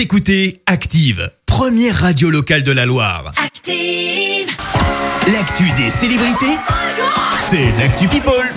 Vous écoutez Active, première radio locale de la Loire. Active. L'actu des célébrités, c'est l'actu People.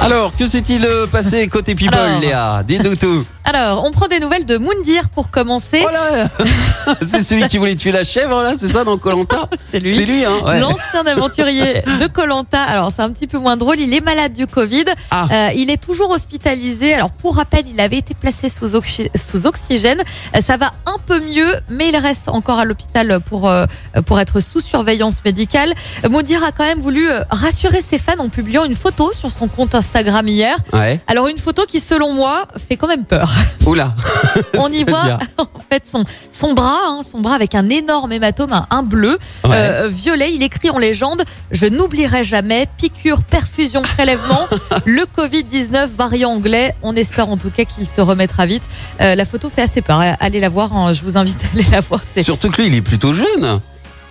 Alors, que s'est-il euh, passé côté people, Alors. Léa? Dis-nous tout. Alors, on prend des nouvelles de Moundir pour commencer. Voilà C'est celui qui voulait tuer la chèvre, là, c'est ça, dans Colanta C'est lui. C'est lui, hein ouais. L'ancien aventurier de Colanta. Alors c'est un petit peu moins drôle. Il est malade du Covid. Ah. Euh, il est toujours hospitalisé. Alors pour rappel, il avait été placé sous, oxy- sous oxygène. Euh, ça va un peu mieux, mais il reste encore à l'hôpital pour euh, pour être sous surveillance médicale. Moundir a quand même voulu euh, rassurer ses fans en publiant une photo sur son compte Instagram hier. Ouais. Alors une photo qui, selon moi, fait quand même peur. Oula On y voit en fait son, son bras, hein, son bras avec un énorme hématome, un, un bleu, Ouais. euh, violet. Il écrit en légende Je n'oublierai jamais, piqûre, perfusion, prélèvement, le Covid-19 variant anglais. On espère en tout cas qu'il se remettra vite. Euh, la photo fait assez peur. Allez la voir, hein, je vous invite à aller la voir. C'est- Surtout que lui, il est plutôt jeune.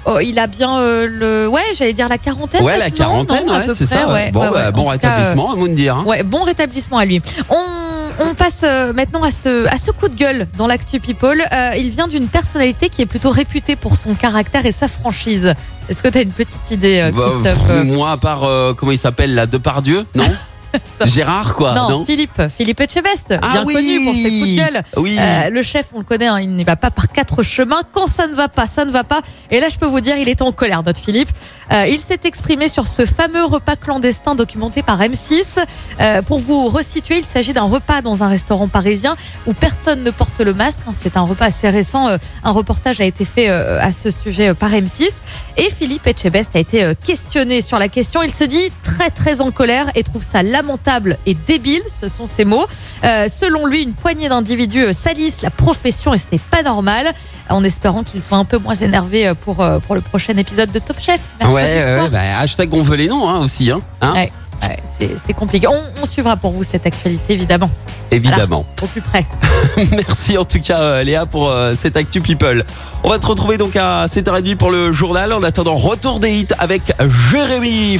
Oh, il a bien euh, le. Ouais, j'allais dire la quarantaine. Ouais, la quarantaine, non, ouais, c'est ça. ouais, bon, ouais, bah, bon tout cas, euh, rétablissement, à Moundir. Hein. Ouais, bon rétablissement à lui. On, on passe euh, maintenant à ce, à ce coup de gueule dans l'actu People. Euh, il vient d'une personnalité qui est plutôt réputée pour son caractère et sa franchise. Est-ce que tu as une petite idée, euh, Bah, Christophe moi, à part, euh, comment il s'appelle, là, Depardieu Non? Gérard, quoi non, Non, Philippe, Philippe Etchebest, Ah bien oui connu pour ses coups de gueule. Oui. Euh, le chef, on le connaît, hein, il n'y va pas par quatre chemins. Quand ça ne va pas, ça ne va pas. Et là, je peux vous dire, il est en colère, notre Philippe. Euh, il s'est exprimé sur ce fameux repas clandestin documenté par M6. Euh, pour vous resituer, il s'agit d'un repas dans un restaurant parisien où personne ne porte le masque. hein. C'est un repas assez récent. Un reportage a été fait à ce sujet par M6. Et Philippe Etchebest a été questionné sur la question. Il se dit très très en colère et trouve ça lamentable et débile. Ce sont ses mots. Euh, selon lui, une poignée d'individus salissent la profession et ce n'est pas normal. En espérant qu'il soit un peu moins énervé euh, pour, euh, pour le prochain épisode de Top Chef. Ouais, ouais, bah, hashtag on veut les noms hein, aussi. Hein, hein Ouais. Ouais, c'est c'est compliqué. On, on suivra pour vous cette actualité, évidemment, Évidemment. au plus près. Merci en tout cas Léa pour euh, cette Actu People. On va te retrouver donc à 7h30 pour le journal. En attendant, retour des hits avec Jérémy.